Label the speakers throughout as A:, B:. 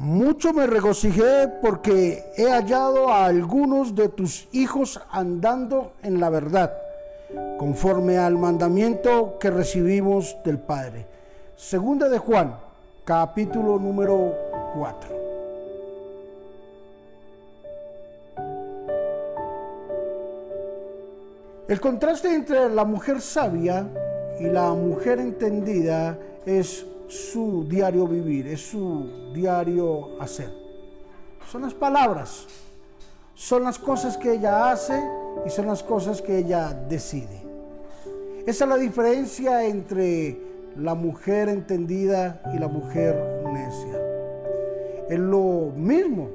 A: Mucho me regocijé porque he hallado a algunos de tus hijos andando en la verdad, conforme al mandamiento que recibimos del Padre. Segunda de Juan, capítulo número 4. El contraste entre la mujer sabia y la mujer entendida es su diario vivir, es su diario hacer. Son las palabras, son las cosas que ella hace y son las cosas que ella decide. Esa es la diferencia entre la mujer entendida y la mujer necia. Es lo mismo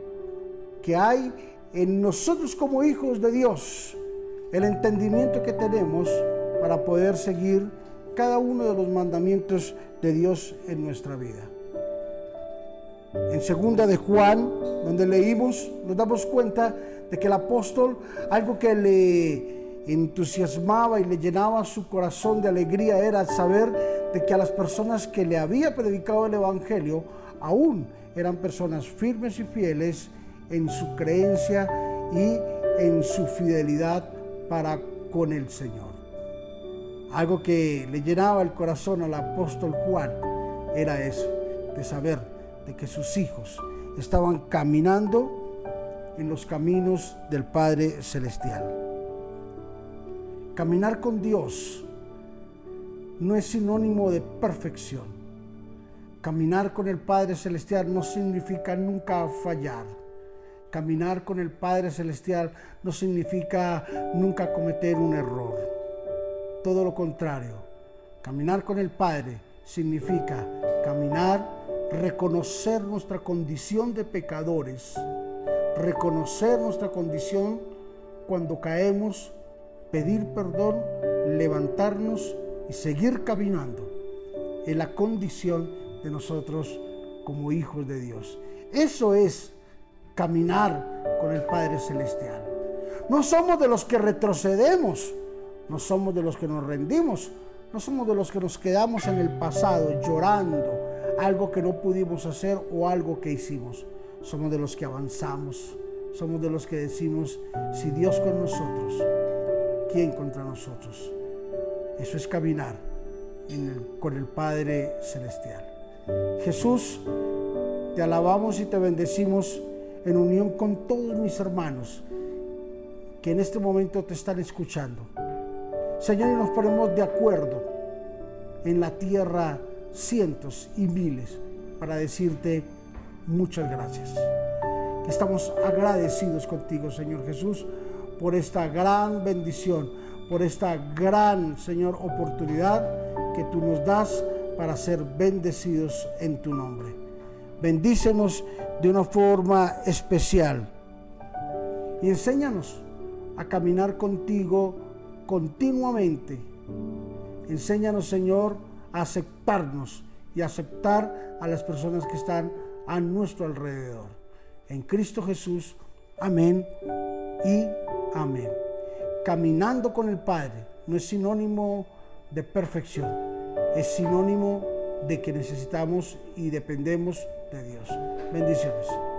A: que hay en nosotros como hijos de Dios, el entendimiento que tenemos para poder seguir cada uno de los mandamientos de Dios en nuestra vida. En segunda de Juan, donde leímos, nos damos cuenta de que el apóstol, algo que le entusiasmaba y le llenaba su corazón de alegría era saber de que a las personas que le había predicado el Evangelio aún eran personas firmes y fieles en su creencia y en su fidelidad para con el Señor. Algo que le llenaba el corazón al apóstol Juan era eso, de saber de que sus hijos estaban caminando en los caminos del Padre Celestial. Caminar con Dios no es sinónimo de perfección. Caminar con el Padre Celestial no significa nunca fallar. Caminar con el Padre Celestial no significa nunca cometer un error todo lo contrario. Caminar con el Padre significa caminar, reconocer nuestra condición de pecadores, reconocer nuestra condición cuando caemos, pedir perdón, levantarnos y seguir caminando en la condición de nosotros como hijos de Dios. Eso es caminar con el Padre Celestial. No somos de los que retrocedemos, no somos de los que nos rendimos, no somos de los que nos quedamos en el pasado llorando algo que no pudimos hacer o algo que hicimos. Somos de los que avanzamos, somos de los que decimos, si Dios con nosotros, ¿quién contra nosotros? Eso es caminar con el Padre Celestial. Jesús, te alabamos y te bendecimos en unión con todos mis hermanos que en este momento te están escuchando. Señor, y nos ponemos de acuerdo en la tierra cientos y miles para decirte muchas gracias. Estamos agradecidos contigo, Señor Jesús, por esta gran bendición, por esta gran, Señor, oportunidad que tú nos das para ser bendecidos en tu nombre. Bendícenos de una forma especial y enséñanos a caminar contigo continuamente. Enséñanos, Señor, a aceptarnos y aceptar a las personas que están a nuestro alrededor. En Cristo Jesús, amén y amén. Caminando con el Padre no es sinónimo de perfección, es sinónimo de que necesitamos y dependemos de Dios. Bendiciones.